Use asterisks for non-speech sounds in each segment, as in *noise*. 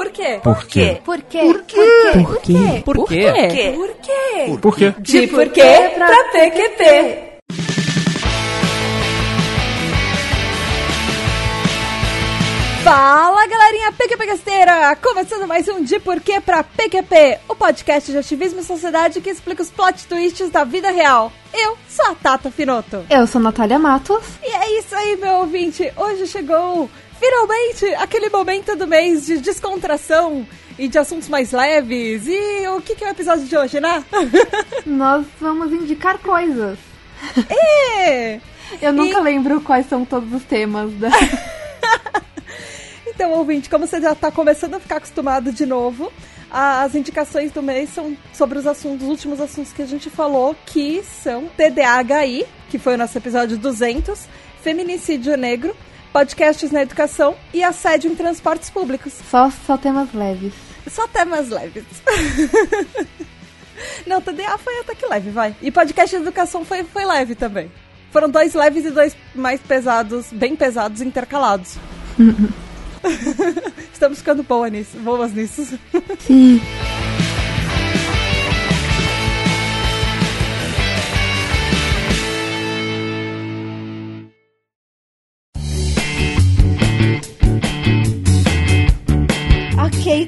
Por quê? Por quê? Por quê? Por quê? Por quê? Por quê? Por quê? Por quê? De porquê pra PQP. Fala galerinha PQP Gasteira! Começando mais um De Porquê pra PQP, o podcast de ativismo e sociedade que explica os plot twists da vida real. Eu sou a Tata Finoto. Eu sou Natália Matos. E é isso aí, meu ouvinte! Hoje chegou finalmente aquele momento do mês de descontração e de assuntos mais leves. E o que, que é o episódio de hoje, né? *laughs* Nós vamos indicar coisas. É! Eu nunca E- lembro quais são todos os temas da. *laughs* Então, ouvinte, como você já está começando a ficar acostumado de novo, as indicações do mês são sobre os assuntos, os últimos assuntos que a gente falou, que são TDAHI, que foi o nosso episódio 200, feminicídio negro, podcasts na educação e assédio em transportes públicos. Só, só temas leves. Só temas leves. *laughs* Não, TDA foi até que leve, vai. E podcast de educação foi, foi leve também. Foram dois leves e dois mais pesados, bem pesados, intercalados. *laughs* *laughs* Estamos ficando boa nisso, boas nisso. Sim.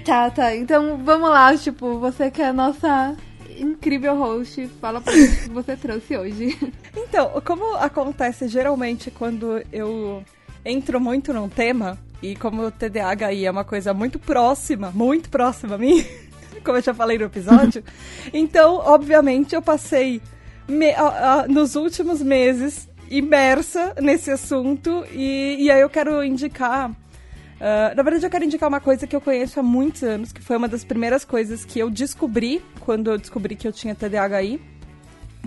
Ok, Tata. Então vamos lá, tipo, você que é a nossa incrível host, fala pra gente o que você trouxe hoje. *laughs* Então, como acontece geralmente quando eu entro muito num tema, e como o TDAHI é uma coisa muito próxima, muito próxima a mim, *laughs* como eu já falei no episódio, *laughs* então, obviamente, eu passei me- a- a- nos últimos meses imersa nesse assunto, e, e aí eu quero indicar. Ah, na verdade, eu quero indicar uma coisa que eu conheço há muitos anos, que foi uma das primeiras coisas que eu descobri quando eu descobri que eu tinha TDAHI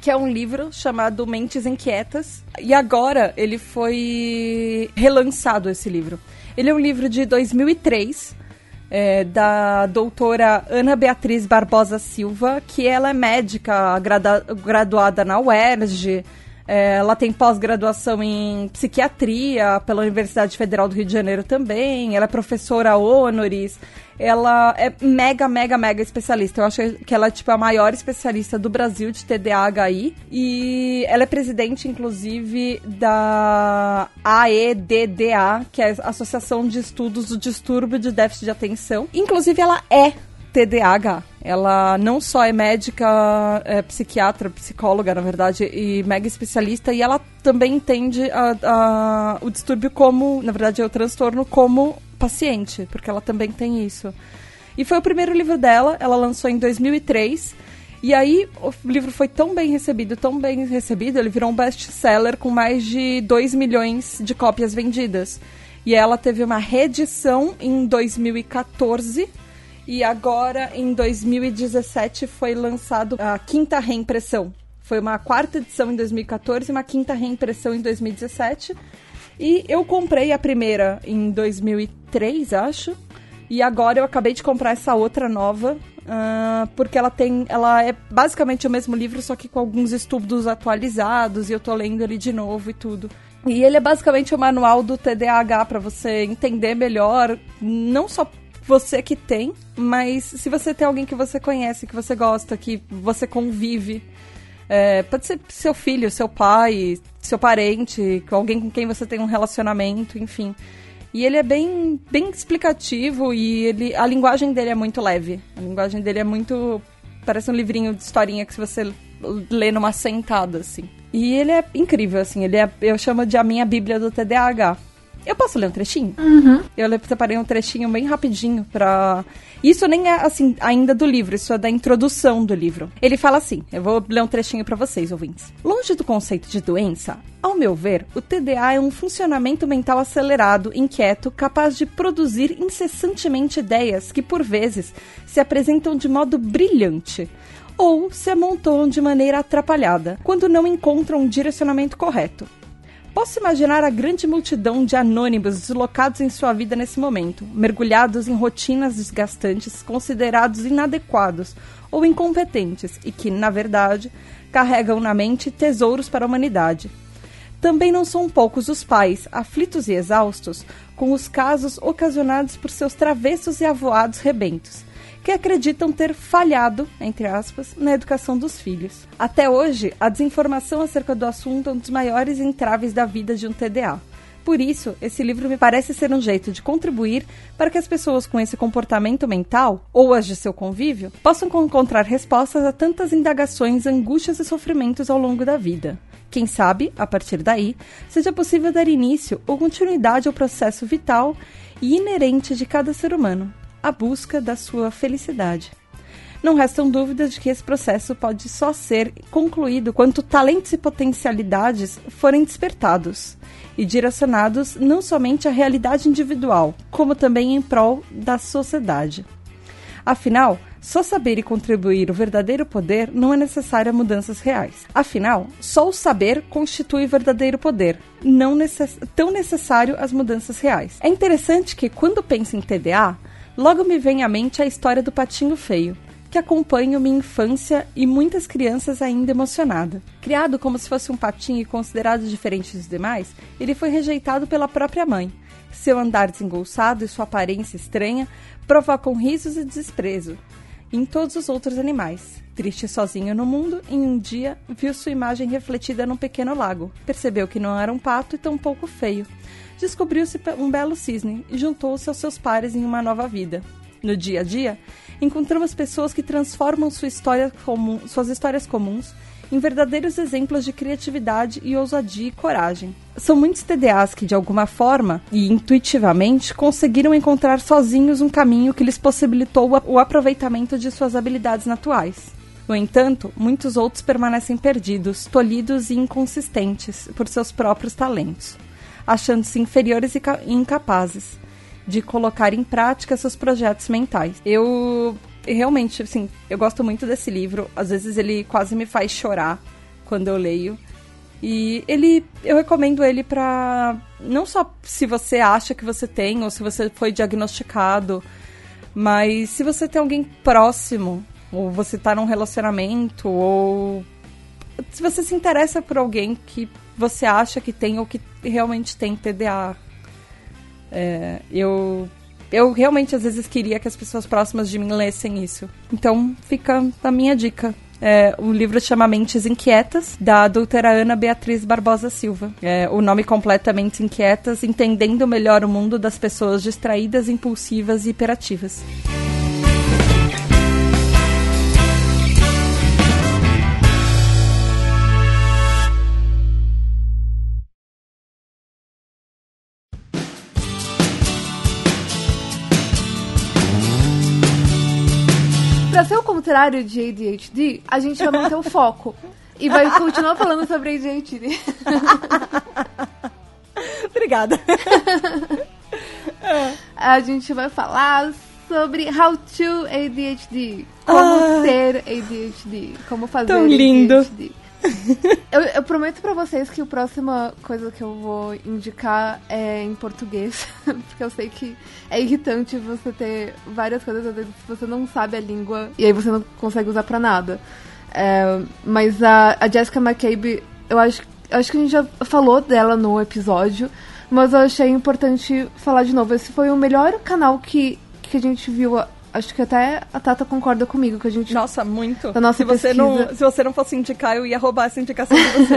que é um livro chamado Mentes Inquietas. E agora ele foi relançado, esse livro. Ele é um livro de 2003, é, da doutora Ana Beatriz Barbosa Silva, que ela é médica grada- graduada na UERJ. É, ela tem pós-graduação em psiquiatria pela Universidade Federal do Rio de Janeiro também. Ela é professora honoris. Ela é mega, mega, mega especialista. Eu acho que ela é, tipo, a maior especialista do Brasil de TDAHI. E ela é presidente, inclusive, da AEDDA, que é a Associação de Estudos do Distúrbio de Déficit de Atenção. Inclusive, ela é TDAH. Ela não só é médica, é psiquiatra, psicóloga, na verdade, e mega especialista, e ela também entende a- a- o distúrbio como, na verdade, é o transtorno como paciente, porque ela também tem isso. E foi o primeiro livro dela, ela lançou em 2003. E aí o livro foi tão bem recebido, tão bem recebido, ele virou um best-seller com mais de 2 milhões de cópias vendidas. E ela teve uma reedição em 2014 e agora em 2017 foi lançado a quinta reimpressão. Foi uma quarta edição em 2014 e uma quinta reimpressão em 2017. E eu comprei a primeira em 2003, acho. E agora eu acabei de comprar essa outra nova, ah, porque ela tem. Ela é basicamente o mesmo livro, só que com alguns estudos atualizados, e eu tô lendo ele de novo e tudo. E ele é basicamente o manual do TDAH para você entender melhor, não só você que tem, mas se você tem alguém que você conhece, que você gosta, que você convive. É, pode ser seu filho, seu pai, seu parente, alguém com quem você tem um relacionamento, enfim. E ele é bem, bem explicativo e ele, a linguagem dele é muito leve. A linguagem dele é muito. Parece um livrinho de historinha que você lê numa sentada, assim. E ele é incrível, assim. Ele é, eu chamo de a minha Bíblia do TDAH. Eu posso ler um trechinho? Eu le- separei um trechinho bem rapidinho pra. Isso nem é, assim, ainda do livro, isso é da introdução do livro. Ele fala assim: eu vou ler um trechinho pra vocês, ouvintes. Longe do conceito de doença, ao meu ver, o TDA é um funcionamento mental acelerado, inquieto, capaz de produzir incessantemente ideias que, por vezes, se apresentam de modo brilhante ou se amontoam de maneira atrapalhada, quando não encontram um direcionamento correto. Posso imaginar a grande multidão de anônimos deslocados em sua vida nesse momento, mergulhados em rotinas desgastantes, considerados inadequados ou incompetentes e que, na verdade, carregam na mente tesouros para a humanidade. Também não são poucos os pais, aflitos e exaustos, com os casos ocasionados por seus travessos e avoados rebentos, que acreditam ter falhado, entre aspas, na educação dos filhos. Até hoje, a desinformação acerca do assunto é um dos maiores entraves da vida de um TDA. Por isso, esse livro me parece ser um jeito de contribuir para que as pessoas com esse comportamento mental, ou as de seu convívio, possam encontrar respostas a tantas indagações, angústias e sofrimentos ao longo da vida. Quem sabe, a partir daí, seja possível dar início ou continuidade ao processo vital e inerente de cada ser humano, a busca da sua felicidade. Não restam dúvidas de que esse processo pode só ser concluído quando talentos e potencialidades forem despertados e direcionados não somente à realidade individual, como também em prol da sociedade. Afinal, só saber e contribuir o verdadeiro poder não é necessário a mudanças reais. Afinal, só o saber constitui o verdadeiro poder, não necess tão necessário as mudanças reais. É interessante que, quando penso em TDA, logo me vem à mente a história do patinho feio que acompanham minha infância e muitas crianças ainda emocionada. Criado como se fosse um patinho e considerado diferente dos demais, ele foi rejeitado pela própria mãe. Seu andar desengolçado e sua aparência estranha provocam risos e desprezo em todos os outros animais. Triste sozinho no mundo, em um dia viu sua imagem refletida num pequeno lago. Percebeu que não era um pato e tão pouco feio. Descobriu-se um belo cisne e juntou-se aos seus pares em uma nova vida. No dia a dia, encontramos pessoas que transformam sua história comum, suas histórias comuns em verdadeiros exemplos de criatividade e ousadia e coragem. São muitos TDAs que, de alguma forma e intuitivamente, conseguiram encontrar sozinhos um caminho que lhes possibilitou o aproveitamento de suas habilidades naturais. No entanto, muitos outros permanecem perdidos, tolhidos e inconsistentes por seus próprios talentos, achando-se inferiores e incapazes de colocar em prática seus projetos mentais. Eu realmente, assim, eu gosto muito desse livro. Às vezes ele quase me faz chorar quando eu leio. E ele, eu recomendo ele para não só se você acha que você tem ou se você foi diagnosticado, mas se você tem alguém próximo, ou você tá num relacionamento, ou se você se interessa por alguém que você acha que tem ou que realmente tem TDA, é, eu, eu realmente às vezes queria que as pessoas próximas de mim lessem isso. Então fica a minha dica. É, o livro chama Mentes Inquietas, da doutora Ana Beatriz Barbosa Silva. É, o nome completamente Inquietas, entendendo melhor o mundo das pessoas distraídas, impulsivas e hiperativas. Contrário de ADHD, a gente vai manter o *laughs* foco. E vai continuar falando sobre ADHD. *laughs* Obrigada. *laughs* a gente vai falar sobre how to ADHD. Como ah, ser ADHD. Como fazer tão lindo. ADHD eu, eu, prometo para vocês que a próxima coisa que eu vou indicar é em português, *laughs* porque eu sei que é irritante você ter várias coisas, às vezes você não sabe a língua e aí você não consegue usar para nada. É, mas a, a Jessica McCabe, eu acho, acho que a gente já falou dela no episódio, mas eu achei importante falar de novo. Esse foi o melhor canal que, que a gente viu acho que até a Tata concorda comigo que a gente. Nossa, muito. Da nossa se você não Se você não fosse indicar, eu ia roubar essa indicação de você.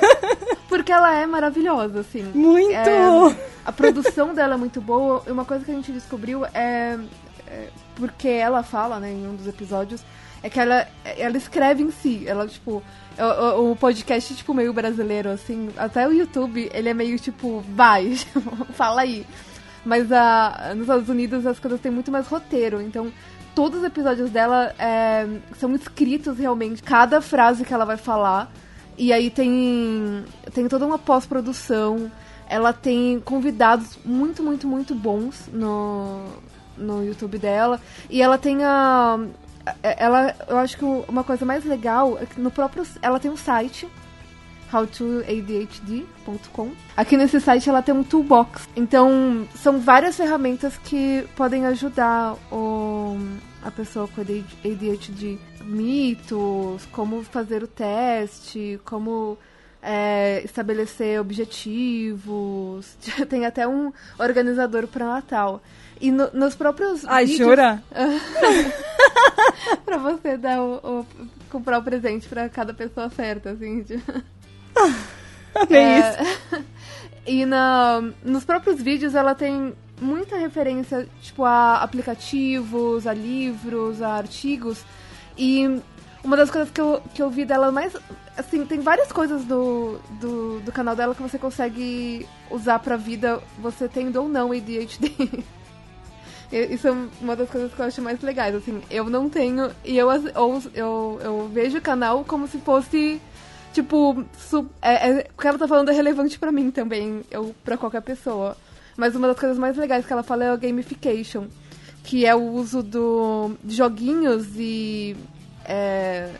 *laughs* Porque ela é maravilhosa, assim. Muito! É, a produção dela é muito boa. E uma coisa que a gente descobriu é, é. Porque ela fala, né, em um dos episódios, é que ela, ela escreve em si. Ela, tipo. O, o podcast, tipo, meio brasileiro, assim. Até o YouTube, ele é meio tipo, vai, *laughs* fala aí. Mas a, nos Estados Unidos as coisas têm muito mais roteiro, então todos os episódios dela é, são escritos realmente, cada frase que ela vai falar. E aí tem, tem toda uma pós-produção. Ela tem convidados muito, muito, muito bons no, no YouTube dela. E ela tem a. Ela, eu acho que uma coisa mais legal é que no próprio. Ela tem um site howtoadhd.com. Aqui nesse site ela tem um toolbox. Então, são várias ferramentas que podem ajudar o, a pessoa com ADHD. Mitos, como fazer o teste, como é, estabelecer objetivos. *laughs* Tem até um organizador para Natal. E no, nos próprios Ai, vídeos... jura? *laughs* *laughs* pra você dar o, o- comprar o presente pra cada pessoa certa, assim. de- Amei É, isso. *laughs* E na, nos próprios vídeos ela tem muita referência, tipo, a aplicativos, a livros, a artigos. E uma das coisas que eu, que eu vi dela mais. Assim, tem várias coisas do, do, do canal dela que você consegue usar pra vida, você tendo ou não ADHD. *laughs* Isso é uma das coisas que eu acho mais legais, assim, eu não tenho, e eu, ou, eu, eu vejo o canal como se fosse, tipo, é, é- o que ela tá falando é relevante pra mim também, eu, pra qualquer pessoa. Mas uma das coisas mais legais que ela fala é a gamification, que é o uso do, de joguinhos e é,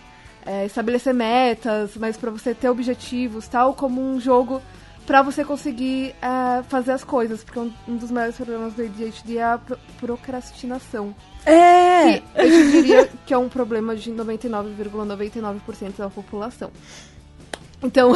é, estabelecer metas, mas pra você ter objetivos, tal, como um jogo pra você conseguir é, fazer as coisas, porque um, um dos maiores problemas do ADHD é a pro- procrastinação. É! Que eu diria que é um problema de 99,99% da população. Então,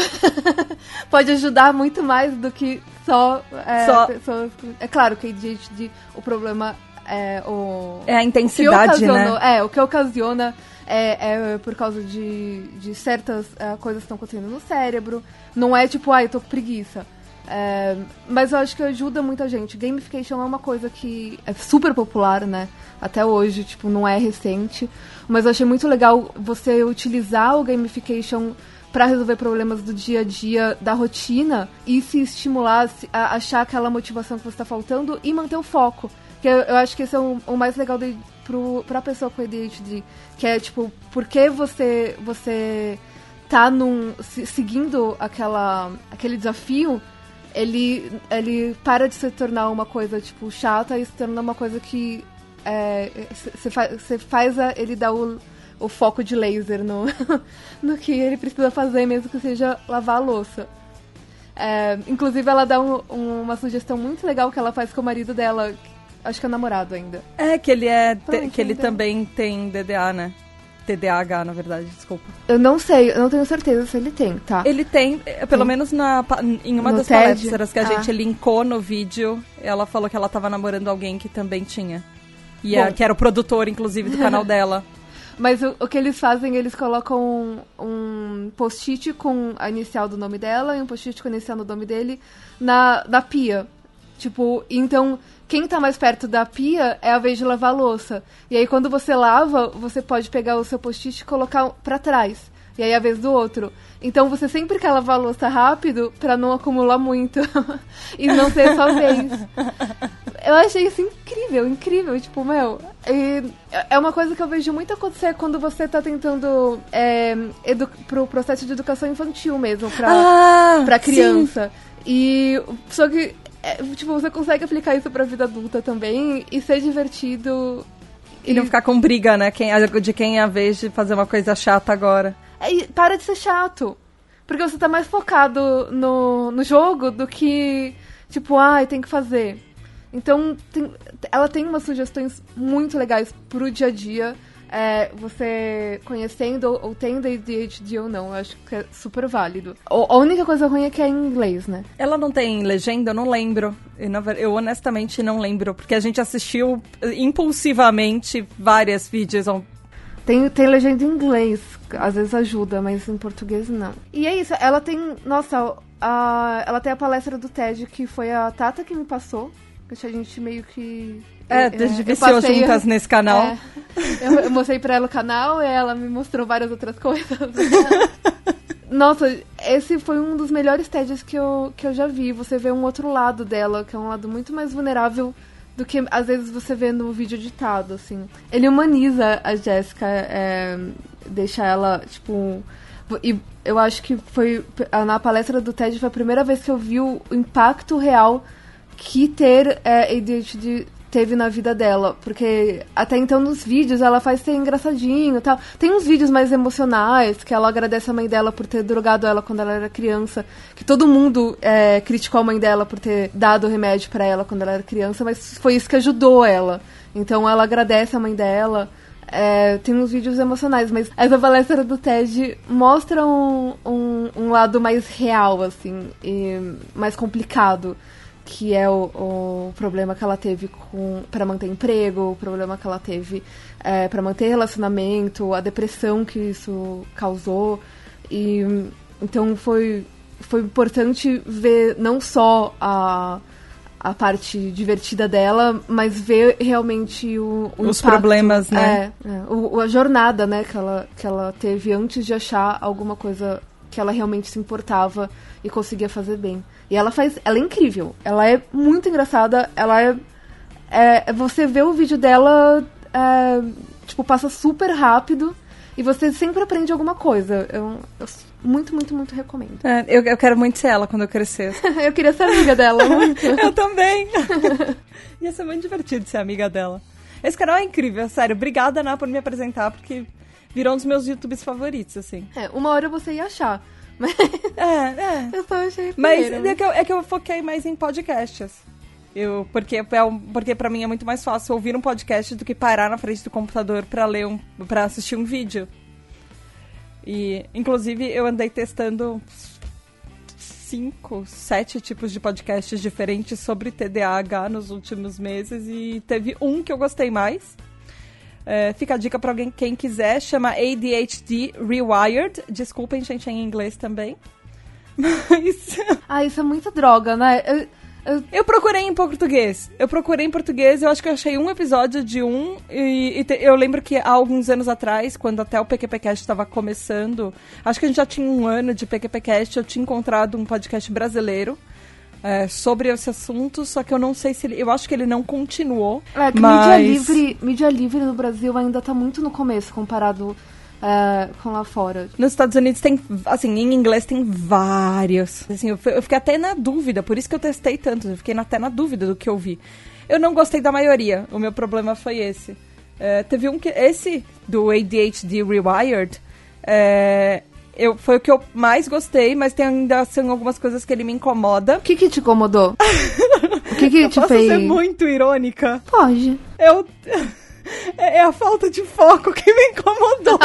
*laughs* pode ajudar muito mais do que só, é, Só- pessoas. É claro que ADHD, o problema é o. É a o intensidade, ocasiona- né? É, o que ocasiona é, é por causa de, de certas é, coisas que estão acontecendo no cérebro. Não é tipo, ai, eu tô com preguiça. É, mas eu acho que ajuda muita gente. Gamification é uma coisa que é super popular, né? Até hoje, tipo, não é recente. Mas eu achei muito legal você utilizar o gamification para resolver problemas do dia a dia, da rotina, e se estimular a achar aquela motivação que você está faltando e manter o foco. Que eu, eu acho que esse é o, o mais legal de, pro, pra pessoa com ADHD. Que é, tipo, por que você, você tá num, se- seguindo aquela, aquele desafio, ele, ele para de se tornar uma coisa, tipo, chata e se torna uma coisa que você fa faz a- ele dar o, o foco de laser no, *laughs* no que ele precisa fazer, mesmo que seja lavar a louça. É, inclusive, ela dá um- um- uma sugestão muito legal que ela faz com o marido dela, acho que é namorado ainda. É que ele é. te- Pronto, que ele também tem DDA, né? TDAH, na verdade, desculpa. Eu não sei, eu não tenho certeza se ele tem, tá? Ele tem, eh, pelo Sim. menos na, em uma No das TED? palestras que a Ah. gente linkou no vídeo, ela falou que ela tava namorando alguém que também tinha. E é- que era o produtor, inclusive, do *laughs* canal dela. Mas o, o que eles fazem, eles colocam um, um post-it com a inicial do nome dela e um post-it com a inicial do nome dele na, na pia. Tipo, então, quem tá mais perto da pia é a vez de lavar a louça. E aí, quando você lava, você pode pegar o seu post-it e colocar pra trás. E aí, é a vez do outro. Então, você sempre quer lavar a louça rápido pra não acumular muito. *laughs* e não ser só vez. Eu achei isso incrível, incrível. Tipo, meu, e é uma coisa que eu vejo muito acontecer quando você tá tentando é, pro processo de educação infantil mesmo, pra, Ah, pra criança. E só que, é, tipo, você consegue aplicar isso pra vida adulta também e ser divertido. E não ficar com briga, né? Quem, de quem é a vez de fazer uma coisa chata agora. É, para de ser chato. Porque você tá mais focado no, no jogo do que, tipo, ai, tem que fazer. Então, tem- ela tem umas sugestões muito legais pro dia a dia. É, você conhecendo ou, ou tendo ADHD ou não, eu acho que é super válido. O- a única coisa ruim é que é em inglês, né? Ela não tem legenda? Eu não lembro. Eu, ver- eu honestamente não lembro, porque a gente assistiu impulsivamente vários vídeos. Tem, tem legenda em inglês, às vezes ajuda, mas em português não. E é isso, ela tem. Nossa, a, ela tem a palestra do TED que foi a Tata que me passou. Que a gente meio que. É, é, a gente eu juntas nesse canal. É, eu, eu mostrei pra ela o canal e ela me mostrou várias outras *laughs* coisas. Nossa, esse foi um dos melhores TEDs que eu, que eu já vi. Você vê um outro lado dela, que é um lado muito mais vulnerável do que às vezes você vê no vídeo editado, assim. Ele humaniza a Jéssica, é, deixa ela, tipo. E eu acho que foi. Na palestra do TED foi a primeira vez que eu vi o impacto real que ter é, ADHD teve na vida dela. Porque até então nos vídeos ela faz ser engraçadinho e tal. Tem uns vídeos mais emocionais, que ela agradece a mãe dela por ter drogado ela quando ela era criança. Que todo mundo é, criticou a mãe dela por ter dado remédio pra ela quando ela era criança, mas foi isso que ajudou ela. Então ela agradece a mãe dela. É, tem uns vídeos emocionais, mas essa palestra do TED mostra um, um, um lado mais real, assim, e mais complicado, que é o, o problema que ela teve com para manter emprego, o problema que ela teve é, para manter relacionamento, a depressão que isso causou. E então foi, foi importante ver não só a a parte divertida dela, mas ver realmente o, o os impacto, problemas, né? É, é, o, a jornada, né, que ela, que ela teve antes de achar alguma coisa que ela realmente se importava e conseguia fazer bem. E ela faz, ela é incrível, ela é muito engraçada, ela é, é você vê o vídeo dela, é, tipo passa super rápido e você sempre aprende alguma coisa. Eu, eu muito, muito, muito recomendo. É, eu, eu quero muito ser ela quando eu crescer. *laughs* eu queria ser amiga dela, *laughs* muito. eu também. *laughs* Ia ser muito divertido ser amiga dela. Esse canal é incrível, sério. Obrigada, Ana, por me apresentar, porque virou um dos meus YouTubes favoritos, assim. É, uma hora você ia achar. Mas... É, é. Eu só achei Mas é que, eu, é que eu foquei mais em podcasts. Eu, porque, é porque para mim é muito mais fácil ouvir um podcast do que parar na frente do computador para ler um, para assistir um vídeo. E, inclusive, eu andei testando cinco, sete tipos de podcasts diferentes sobre TDAH nos últimos meses e teve um que eu gostei mais. É, fica a dica para alguém quem quiser, chama ADHD Rewired. Desculpem, gente, é em inglês também. *laughs* Mas. Ah, isso é muita droga, né? Eu eu... eu procurei em português. Eu procurei em português, eu acho que eu achei um episódio de um. E, e te, eu lembro que há alguns anos atrás, quando até o PQPcast estava começando, acho que a gente já tinha um ano de PQPcast, eu tinha encontrado um podcast brasileiro. É, sobre esse assunto, só que eu não sei se ele. Eu acho que ele não continuou. É, que mas... mídia livre, mídia livre no Brasil ainda está muito no começo comparado uh, com lá fora. Nos Estados Unidos tem, assim, em inglês tem vários. Assim, eu, eu fiquei até na dúvida, por isso que eu testei tanto, eu fiquei até na dúvida do que eu vi. Eu não gostei da maioria, o meu problema foi esse. Uh, teve um que. Esse do ADHD Rewired. Uh, eu, foi o que eu mais gostei, mas tem ainda são algumas coisas que ele me incomoda. O que, que te incomodou? *laughs* o que, que eu te posso fez? ser muito irônica? Pode. Eu. *laughs* É, é a falta de foco que me incomodou. *laughs*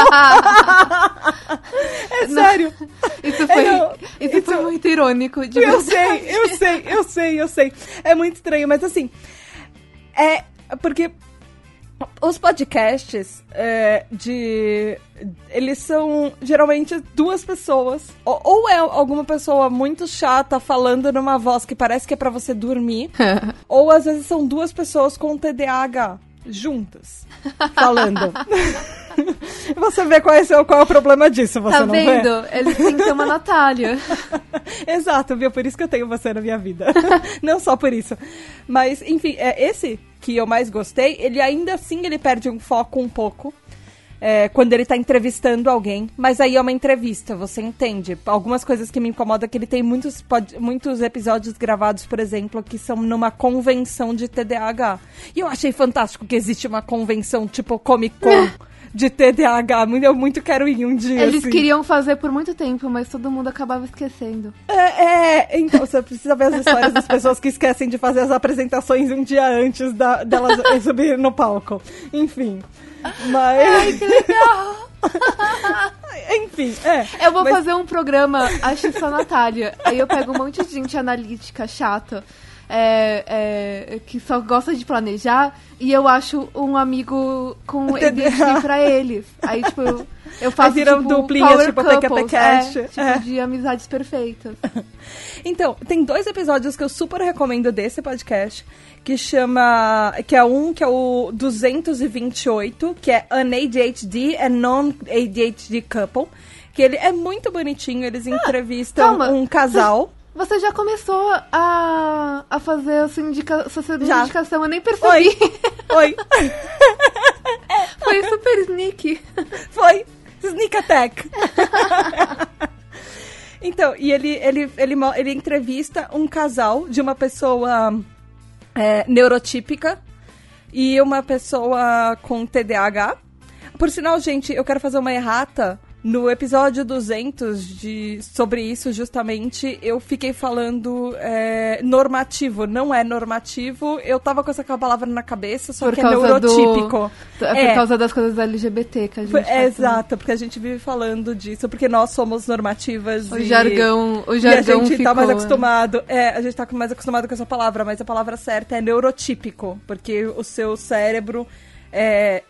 é sério. Isso foi, isso, isso foi muito irônico. De eu sei, eu sei, eu sei, eu sei. É muito estranho, mas assim. É. Porque os podcasts é, de. Eles são geralmente duas pessoas. Ou, ou, é alguma pessoa muito chata falando numa voz que parece que é para você dormir. *laughs* ou às vezes são duas pessoas com TDAH juntas, falando. *laughs* *laughs* você vê qual é, o, qual é o problema disso, você tá não vendo? vê? Eles têm que ter uma Natália. *laughs* Exato, viu? Por isso que eu tenho você na minha vida. *laughs* não só por isso. Mas, enfim, é esse que eu mais gostei, ele ainda assim ele perde um foco um pouco é, quando ele tá entrevistando alguém, mas aí é uma entrevista, você entende? Algumas coisas que me incomodam é que ele tem muitos, muitos episódios gravados, por exemplo, que são numa convenção de TDAH. E eu achei fantástico que existe uma convenção tipo Comic Con. De TDAH. Eu muito quero ir um dia. Eles assim. queriam fazer por muito tempo, mas todo mundo acabava esquecendo. É, é, então você precisa ver as histórias das pessoas que esquecem de fazer as apresentações um dia antes da, delas *laughs* subir no palco. Enfim. Mas. Ai, que legal! *laughs* Enfim, é. Eu vou mas... fazer um programa, acho só Natália. Aí eu pego um monte de gente analítica chata. É, é, que só gosta de planejar e eu acho um amigo com ADHD pra eles. Aí, tipo, eu, eu faço Aí viram tipo, duplinhas, tipo couples, é, tipo, É. de amizades perfeitas. *laughs* Então, tem dois episódios que eu super recomendo desse podcast, que chama, que é um que é o 228, que é An ADHD and Non-ADHD Couple, que ele é muito bonitinho, eles entrevistam calma. um casal. *laughs* Você já começou a, a fazer a sua, indica, sua Já. indicação, eu nem percebi. Oi, oi, *laughs* Foi super sneaky. foi, Sneak Attack. Então, e ele, ele, ele, ele entrevista um casal de uma pessoa é, neurotípica e uma pessoa com TDAH. Por sinal, gente, eu quero fazer uma errata No episódio 200 de, sobre isso, justamente, eu fiquei falando é, normativo. Não é normativo. Eu tava com essa palavra na cabeça, só Por que é neurotípico. do- É por causa das coisas LGBT que a gente É, exato, porque a gente vive falando disso, porque nós somos normativas O e... jargão, o E a jargão gente ficou, tá mais né? acostumado. É, a gente tá mais acostumado com essa palavra, mas a palavra certa é neurotípico, porque o seu cérebro é,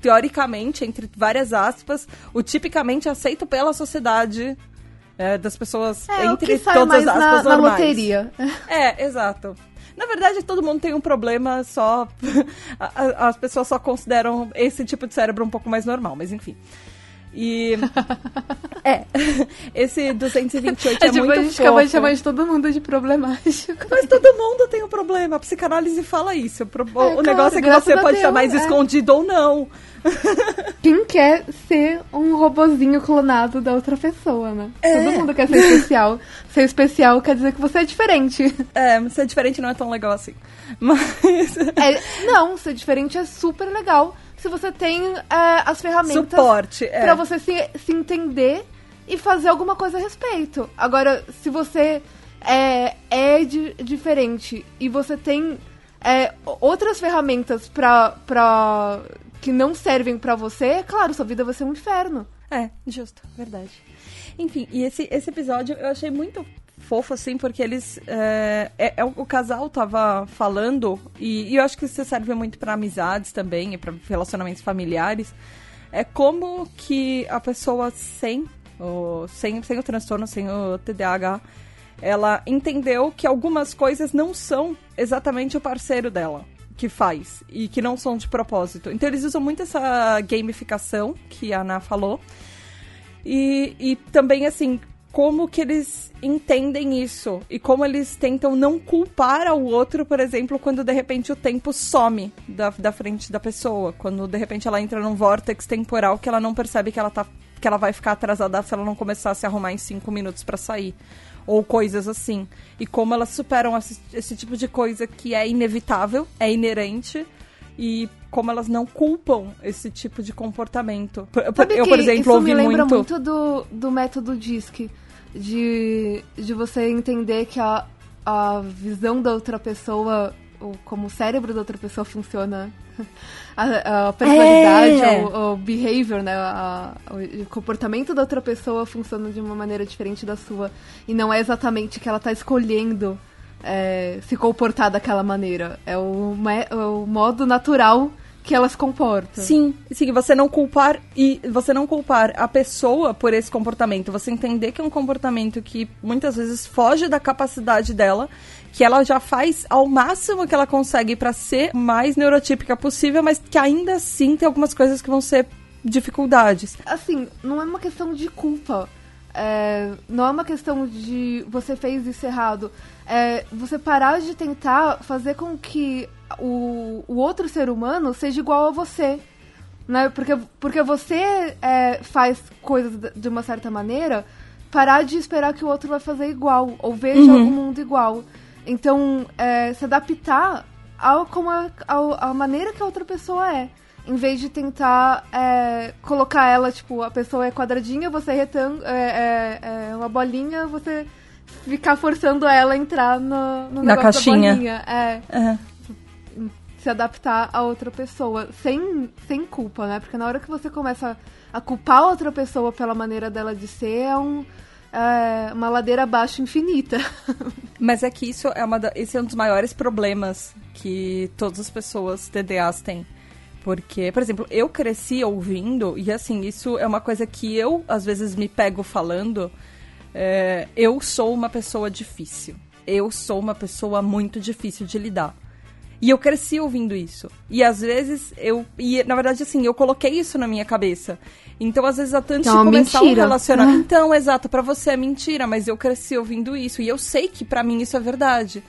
teoricamente, entre várias aspas, o tipicamente aceito pela sociedade é, das pessoas, É, entre todas as na, aspas na normais. loteria. *laughs* É, exato. Na verdade, todo mundo tem um problema só. *laughs* As pessoas só consideram esse tipo de cérebro um pouco mais normal, mas enfim. E. *laughs* é. *laughs* Esse 228 é, É, tipo, muito a gente acabou de fofo. chamar de todo mundo de problemático. Mas todo mundo tem um problema. A psicanálise fala isso. O pro- o claro, negócio é que você pode Deus, estar mais é. escondido ou não. *laughs* Quem quer ser um robozinho clonado da outra pessoa, né? É. Todo mundo quer ser especial. ser especial quer dizer que você é diferente. É, ser diferente não é tão legal assim. Mas. É, não, ser diferente é super legal se você tem é, as ferramentas Suporte. É. pra você se, se entender e fazer alguma coisa a respeito. Agora, se você é, é di- diferente e você tem é, outras ferramentas pra, pra, que não servem pra você, é claro, sua vida vai ser um inferno. É, justo, verdade. Enfim, e esse, esse episódio eu achei muito fofo, assim, porque eles. É, é- é o, casal tava falando, e, e eu acho que isso serve muito pra amizades também, e pra relacionamentos familiares. É como que a pessoa sem o, sem, sem o transtorno, sem o TDAH, ela entendeu que algumas coisas não são exatamente o parceiro dela que faz e que não são de propósito. Então eles usam muito essa gamificação que a Ana falou. E, e também, assim, como que eles entendem isso e como eles tentam não culpar ao outro, por exemplo, quando de repente o tempo some da, da frente da pessoa, quando de repente ela entra num vórtex temporal que ela não percebe que ela tá que ela vai ficar atrasada se ela não começar a se arrumar em cinco minutos pra sair ou coisas assim. E como elas superam esse, esse tipo de coisa que é inevitável, é inerente e como elas não culpam esse tipo de comportamento. Sabe eu, por exemplo, isso ouvi me lembra muito muito, do, do método DISC, de, de você entender que a, a visão da outra pessoa, o, como o cérebro da outra pessoa funciona, *laughs* a, a personalidade, É. o, o behavior, né, a- o comportamento da outra pessoa funciona de uma maneira diferente da sua, e não é exatamente que ela tá escolhendo é, se comportar daquela maneira, é o, me- o modo natural que ela se comporta. Sim, sim, você não culpar e você não culpar a pessoa por esse comportamento, você entender que é um comportamento que muitas vezes foge da capacidade dela, que ela já faz ao máximo que ela consegue pra ser mais neurotípica possível, mas que ainda assim tem algumas coisas que vão ser dificuldades. assim, não é uma questão de culpa. É, não é uma questão de você fez isso errado. É você parar de tentar fazer com que o, o outro ser humano seja igual a você. Né? Porque, porque você é, faz coisas de- uma certa maneira, parar de esperar que o outro vai fazer igual, ou veja Uhum. algum mundo igual. Então, é, se adaptar ao, como a, ao- a maneira que a outra pessoa é. Em vez de tentar é, colocar ela, tipo, a pessoa é quadradinha, você é retângulo, é, é- é uma bolinha, você ficar forçando ela a entrar no, no Na negócio caixinha. da bolinha. É, É. se adaptar a outra pessoa, sem, sem culpa, né? Porque na hora que você começa a culpar outra pessoa pela maneira dela de ser, é, um, é uma ladeira abaixo infinita. *laughs* Mas é que isso é uma da- esse é um dos maiores problemas que todas as pessoas TDAs têm. Porque, por exemplo, eu cresci ouvindo, e assim, isso é uma coisa que eu, às vezes, me pego falando. é, eu sou uma pessoa difícil. Eu sou uma pessoa muito difícil de lidar. E eu cresci ouvindo isso. E às vezes eu. E na verdade, assim, eu coloquei isso na minha cabeça. Então, às vezes, até antes É de começar um mentira. relacionamento. Ah. Então, exato, pra você é mentira, mas eu cresci ouvindo isso. E eu sei que pra mim isso é verdade.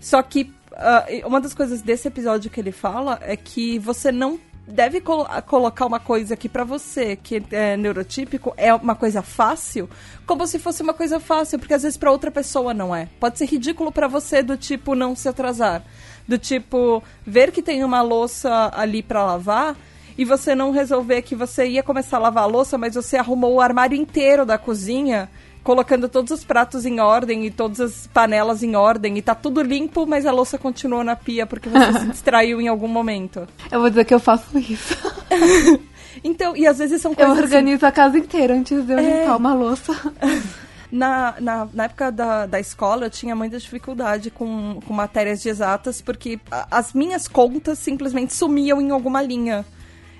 Só que ah, uma das coisas desse episódio que ele fala é que você não deve colo- colocar uma coisa que pra você, que é neurotípico, é uma coisa fácil, como se fosse uma coisa fácil, porque às vezes pra outra pessoa não é. Pode ser ridículo pra você do tipo não se atrasar, do tipo ver que tem uma louça ali pra lavar e você não resolver que você ia começar a lavar a louça, mas você arrumou o armário inteiro da cozinha, colocando todos os pratos em ordem e todas as panelas em ordem, e tá tudo limpo, mas a louça continuou na pia porque você se *laughs* distraiu em algum momento. Eu vou dizer que eu faço isso. *laughs* Então, e às vezes são Eu coisas assim, organizo a casa inteira antes de eu É. limpar uma louça. *laughs* na, na, na época da, da escola, eu tinha muita dificuldade com, com matérias de exatas, porque as minhas contas simplesmente sumiam em alguma linha.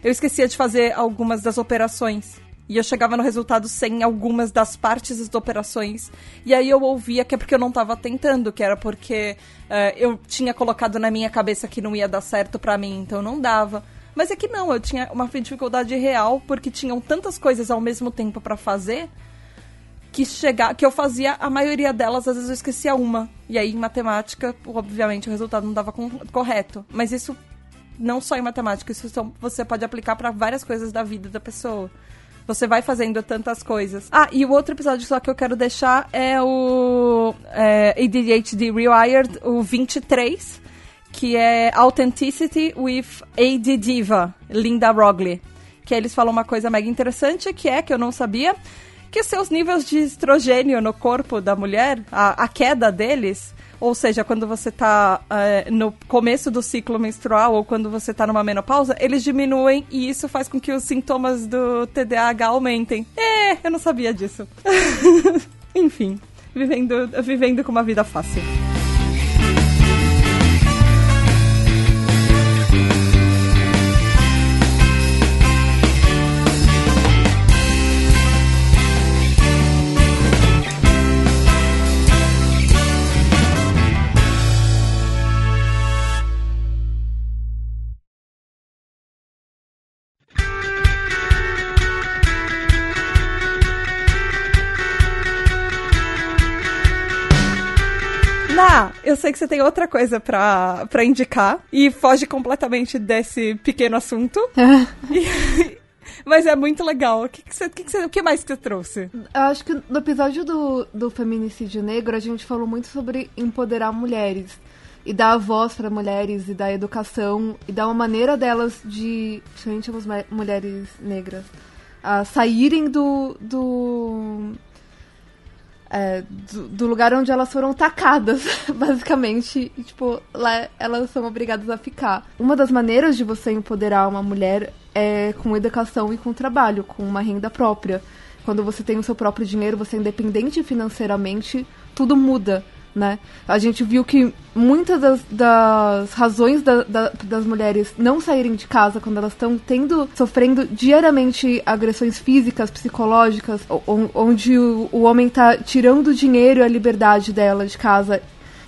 Eu esquecia de fazer algumas das operações. E eu chegava no resultado sem algumas das partes das operações. E aí eu ouvia que é porque eu não tava tentando, que era porque eh, eu tinha colocado na minha cabeça que não ia dar certo pra mim, então não dava. Mas é que não, eu tinha uma dificuldade real, porque tinham tantas coisas ao mesmo tempo pra fazer, que chegar, que eu fazia a maioria delas, às vezes eu esquecia uma. E aí em matemática, obviamente, o resultado não dava com- correto. Mas isso não só em matemática, isso você pode aplicar pra várias coisas da vida da pessoa. Você vai fazendo tantas coisas. Ah, e o outro episódio só que eu quero deixar é o é, ADHD Rewired, o 23, que é Authenticity with AD Diva, Linda Rogley. Que eles falam uma coisa mega interessante, que é, que eu não sabia, que seus níveis de estrogênio no corpo da mulher, a, a queda deles, ou seja, quando você tá é, no começo do ciclo menstrual ou quando você tá numa menopausa, eles diminuem e isso faz com que os sintomas do TDAH aumentem. É, eu não sabia disso. *laughs* Enfim, vivendo, vivendo com uma vida fácil. Sei que você tem outra coisa pra, pra indicar e foge completamente desse pequeno assunto. *laughs* E- mas é muito legal. O que, que, você, o que, que você- o que mais que você trouxe? Eu acho que no episódio do, do feminicídio negro, a gente falou muito sobre empoderar mulheres. E dar a voz para mulheres, e dar educação, e dar uma maneira delas de, principalmente as mu- mulheres negras, a saírem do, do, é, do, do lugar onde elas foram tacadas, *laughs* basicamente. E, tipo, lá elas são obrigadas a ficar. Uma das maneiras de você empoderar uma mulher é com educação e com trabalho, com uma renda própria. Quando você tem o seu próprio dinheiro, você é independente financeiramente, tudo muda. Né? A gente viu que muitas das, das razões da- da- das mulheres não saírem de casa quando elas estão tendo, sofrendo diariamente agressões físicas, psicológicas, onde o, o homem tá tirando o dinheiro e a liberdade dela de casa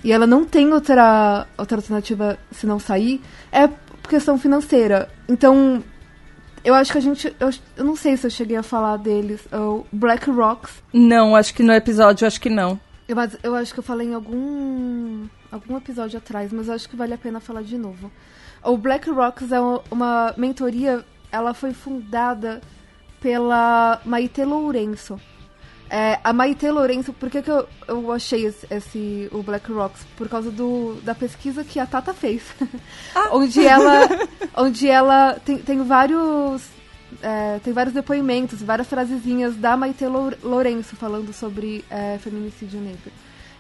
e ela não tem outra, outra alternativa se não sair, é questão financeira. Então, eu acho que a gente. Eu, eu não sei se eu cheguei a falar deles. O Black Rocks. Não, acho que no episódio, acho que não. Eu, mas eu acho que eu falei em algum. algum episódio atrás, mas eu acho que vale a pena falar de novo. O Black Rocks é uma- mentoria. Ela foi fundada pela Maite Lourenço. É, a Maite Lourenço, por que, que eu, eu achei esse, esse- o Black Rocks? Por causa do, da pesquisa que a Tata fez. *laughs* onde ela, onde ela tem, tem vários é, tem vários depoimentos, várias frasezinhas da Maite Lou- Lourenço falando sobre é, feminicídio negro.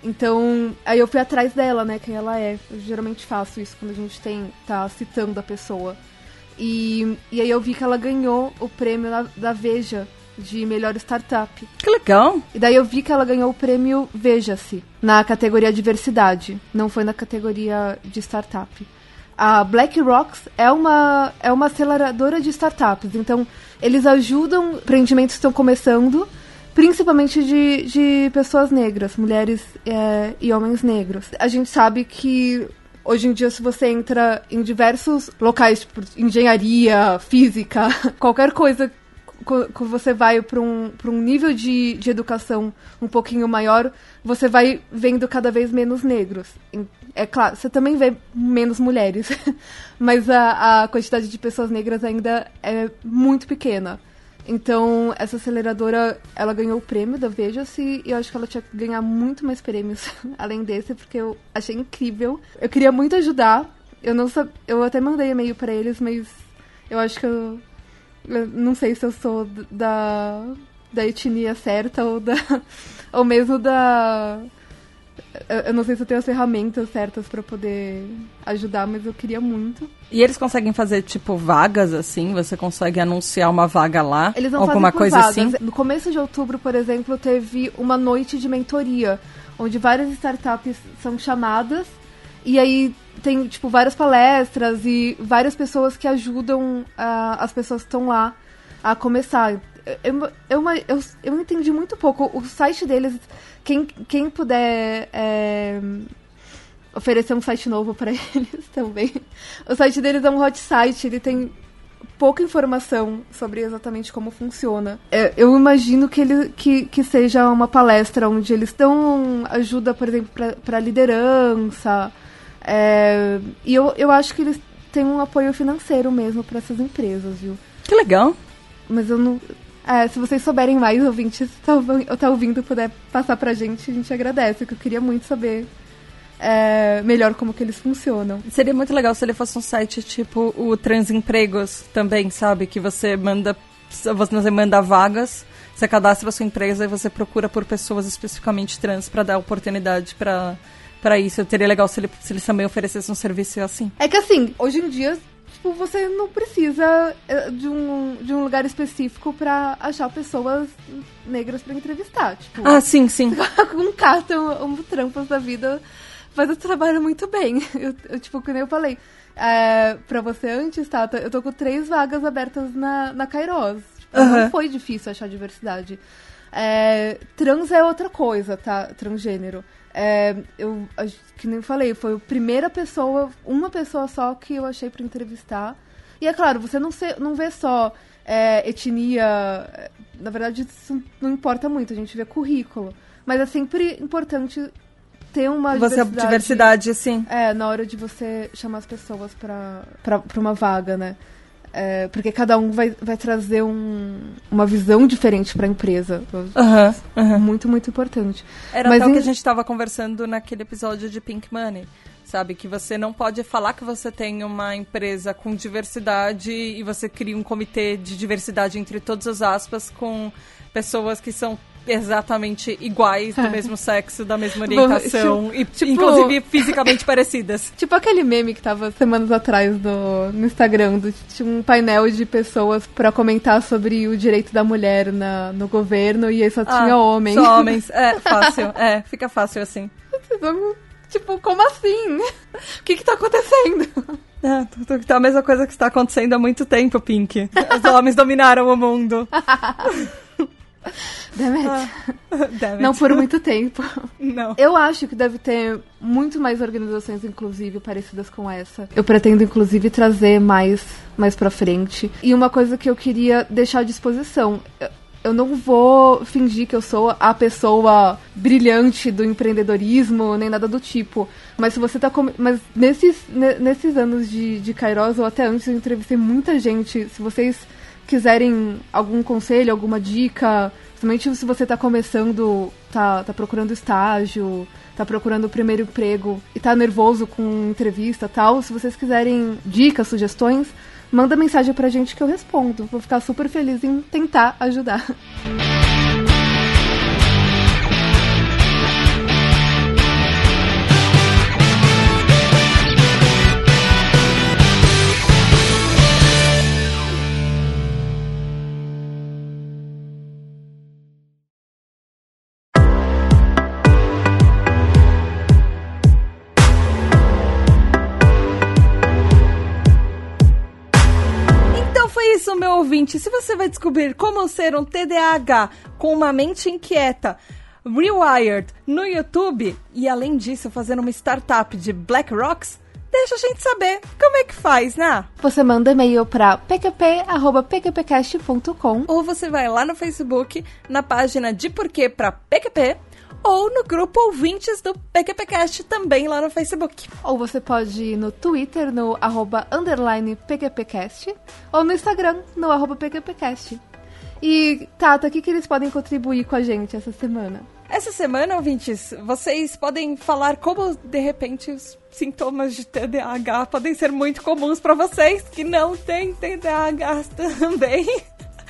Então, aí eu fui atrás dela, né, quem ela é. Eu geralmente faço isso quando a gente tem tá citando a pessoa. E, e aí eu vi que ela ganhou o prêmio da, da Veja de melhor startup. Que legal. E daí eu vi que ela ganhou o prêmio Veja-se na categoria diversidade, não foi na categoria de startup. A Black Rocks é uma, é uma aceleradora de startups, então eles ajudam empreendimentos que estão começando, principalmente de, de pessoas negras, mulheres é, e homens negros. A gente sabe que Hoje em dia, se você entra em diversos locais, tipo engenharia, física, *laughs* qualquer coisa que você vai para um, um nível de, de educação um pouquinho maior, você vai vendo cada vez menos negros. É claro, você também vê menos mulheres, *laughs* mas a, a quantidade de pessoas negras ainda é muito pequena. Então, essa aceleradora, ela ganhou o prêmio da Veja-se e eu acho que ela tinha que ganhar muito mais prêmios *laughs* além desse, porque eu achei incrível. Eu queria muito ajudar. Eu não sab... eu até mandei e-mail para eles, mas Eu acho que eu, eu não sei se eu sou da, da etnia certa ou da. *laughs* ou mesmo da. Eu não sei se eu tenho as ferramentas certas pra poder ajudar, mas eu queria muito. E eles conseguem fazer, tipo, vagas assim? Você consegue anunciar uma vaga lá? Eles não Alguma coisa vagas. assim? No começo de outubro, por exemplo, teve uma noite de mentoria, onde várias startups são chamadas e aí tem tipo várias palestras e várias pessoas que ajudam ah, as pessoas que estão lá a começar. Eu, eu, eu, eu entendi muito pouco. O site deles, quem, quem puder é, oferecer um site novo para *laughs* eles também. O site deles é um hot site, ele tem pouca informação sobre exatamente como funciona. É, eu imagino que, ele, que, que seja uma palestra onde eles dão ajuda, por exemplo, para liderança. É, e eu, eu acho que eles têm um apoio financeiro mesmo para essas empresas, viu? Que legal. Mas eu não. É, se vocês souberem mais, ouvintes, tá, ouvi- tá ouvindo, puder passar pra gente, a gente agradece, que eu queria muito saber é, melhor como que eles funcionam. Seria muito legal se ele fosse um site tipo o Transempregos também, sabe? Que você manda você manda vagas, você cadastra a sua empresa e você procura por pessoas especificamente trans para dar oportunidade para para isso. Seria legal se, ele, se eles também oferecessem um serviço assim. É que assim, hoje em dia, tipo, você não precisa eh, de um, de um lugar específico pra achar pessoas negras pra entrevistar. Tipo, Ah, sim, sim. *laughs* um cata, um, um trampas da vida faz o trabalho muito bem. *laughs* Eu, eu, tipo, nem eu falei. É, pra você antes, Tata, eu tô com três vagas abertas na, na Kairos. Tipo. Não foi difícil achar diversidade. É, trans é outra coisa, tá? Transgênero. É, eu, que nem falei, foi a primeira pessoa, uma pessoa só que eu achei pra entrevistar. E é claro, você não, se- não vê só é, etnia. é, Na verdade, isso não importa muito, a gente vê currículo. Mas é sempre importante ter uma Você diversidade. diversidade, sim. É, na hora de você chamar as pessoas pra uma vaga, né? É, porque cada um vai, vai trazer um, uma visão diferente pra empresa. Aham, aham. Muito, muito importante. Era Mas até o que em- a gente estava conversando naquele episódio de Pink Money. Sabe? Que você não pode falar que você tem uma empresa com diversidade e você cria um comitê de diversidade entre todas as aspas com pessoas que são exatamente iguais, do mesmo sexo, da mesma orientação e tipo- inclusive *laughs* fisicamente parecidas. Tipo aquele meme que tava semanas atrás do, no Instagram, do, tinha um painel de pessoas pra comentar sobre o direito da mulher na, no governo e aí só tinha Ah, homem. Só *laughs* homens. É, fácil. É, fica fácil assim. tipo, como assim? *laughs* O que que tá acontecendo? É, tá a mesma coisa que está acontecendo há muito tempo, Pink. Os homens dominaram o mundo. It. Damn it. Não por muito tempo. Não. Eu acho que deve ter muito mais organizações, inclusive, parecidas com essa. Eu pretendo, inclusive, trazer mais, mais pra frente. E uma coisa que eu queria deixar à disposição. eu- não vou fingir que eu sou a pessoa brilhante do empreendedorismo, nem nada do tipo. Mas se você tá com... Mas nesses, ne- nesses anos de, de Kairos, ou até antes, eu entrevistei muita gente. Se vocês quiserem algum conselho, alguma dica, principalmente se você tá começando, tá, tá procurando estágio, tá procurando o primeiro emprego e tá nervoso com entrevista tal, se vocês quiserem dicas, sugestões, manda mensagem pra gente que eu respondo. Vou ficar super feliz em tentar ajudar. Ouvinte. Se você vai descobrir como ser um TDAH com uma mente inquieta, Rewired no YouTube e além disso fazer uma startup de Black Rocks, deixa a gente saber como é que faz, né? Você manda e-mail pra pqp.pqpcast.com Ou você vai lá no Facebook, na página de Porquê pra PQP, ou no grupo Ouvintes do PQPcast também lá no Facebook. ou você pode ir no Twitter, no arroba underline PQPcast, ou no Instagram, no arroba PQPcast. E, Tata, o que, que eles podem contribuir com a gente essa semana? Essa semana, ouvintes, vocês podem falar como, de repente, os sintomas de TDAH podem ser muito comuns para vocês que não têm TDAH *laughs* também.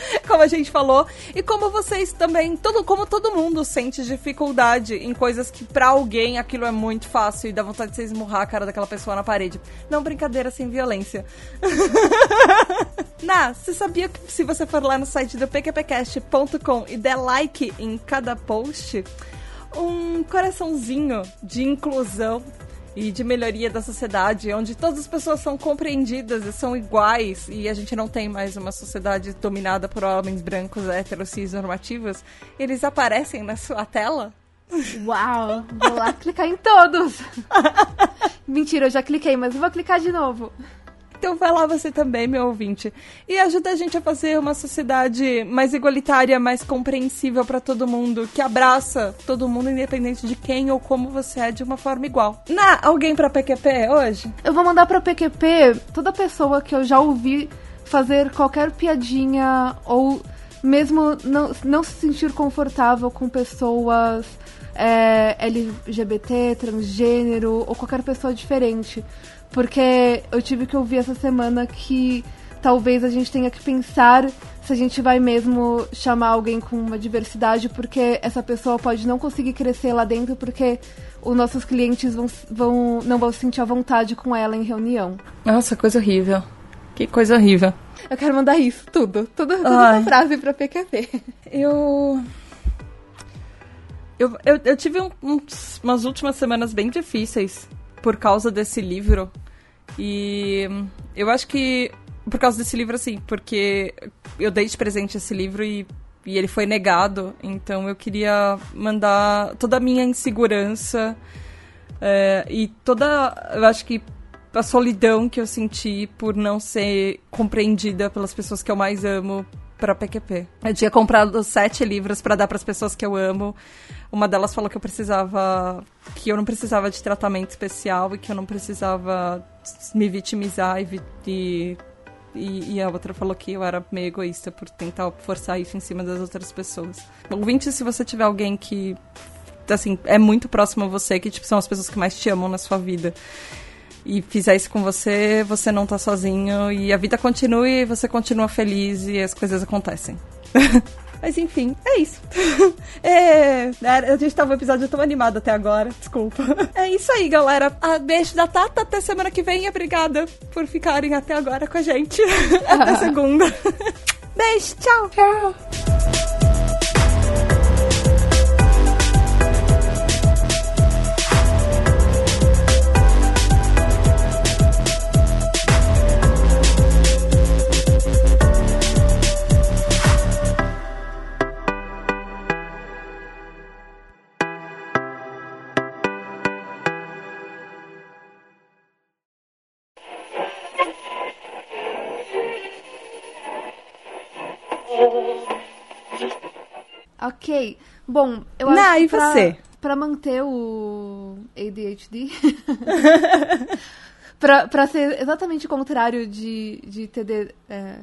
*laughs* como a gente falou, e como vocês também, todo, como todo mundo sente dificuldade em coisas que para alguém aquilo é muito fácil e dá vontade de você esmurrar a cara daquela pessoa na parede. Não brincadeira sem violência. *laughs* Na, você sabia que se você for lá no site do pqpcast.com e der like em cada post, um coraçãozinho de inclusão e de melhoria da sociedade, onde todas as pessoas são compreendidas e são iguais e a gente não tem mais uma sociedade dominada por homens brancos, héteros, cis, normativos, eles aparecem na sua tela? Uau! Vou lá clicar em todos! *laughs* Mentira, eu já cliquei, mas eu vou clicar de novo. Então vai lá você também, meu ouvinte, e ajuda a gente a fazer uma sociedade mais igualitária, mais compreensível para todo mundo, que abraça todo mundo independente de quem ou como você é de uma forma igual. Na alguém para PQP hoje? Eu vou mandar para PQP toda pessoa que eu já ouvi fazer qualquer piadinha ou mesmo não, não se sentir confortável com pessoas é, LGBT, transgênero ou qualquer pessoa diferente. Porque eu tive que ouvir essa semana que talvez a gente tenha que pensar se a gente vai mesmo chamar alguém com uma diversidade, porque essa pessoa pode não conseguir crescer lá dentro, porque os nossos clientes vão, vão, não vão se sentir à vontade com ela em reunião. Nossa, coisa horrível. Que coisa horrível. Eu quero mandar isso, tudo. Tudo, toda essa frase pra PQP. Eu. Eu, eu, eu tive um, uns, umas últimas semanas bem difíceis por causa desse livro. E eu acho que por causa desse livro, assim, porque eu dei de presente esse livro e, e ele foi negado. Então eu queria mandar toda a minha insegurança é, e toda. Eu acho que a solidão que eu senti por não ser compreendida pelas pessoas que eu mais amo para PQP. Eu tinha comprado sete livros para dar para as pessoas que eu amo. Uma delas falou que eu precisava. que eu não precisava de tratamento especial e que eu não precisava me vitimizar e, e, e, a outra falou que eu era meio egoísta por tentar forçar isso em cima das outras pessoas. Ouvinte, se você tiver alguém que. assim, é muito próximo a você, que tipo, são as pessoas que mais te amam na sua vida e fizer isso com você, você não tá sozinho e a vida continua e você continua feliz e as coisas acontecem. *laughs* Mas enfim, é isso. *laughs* é, a gente tava um episódio tão animado até agora, desculpa. *laughs* É isso aí, galera. A beijo da Tata, até semana que vem obrigada por ficarem até agora com a gente. *laughs* até segunda. beijo, tchau. Tchau. Ok. Bom, eu Não, acho que pra, você? pra manter o ADHD. *laughs* pra, pra ser exatamente o contrário de, de TD. É,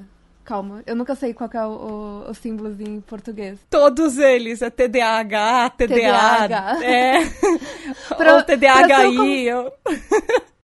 calma, eu nunca sei qual é o, o, o símbolo em português. Todos eles, é TDAH, TDA, TDAH. é. *laughs* pra, Ou TDAHI. Pra eu... *laughs*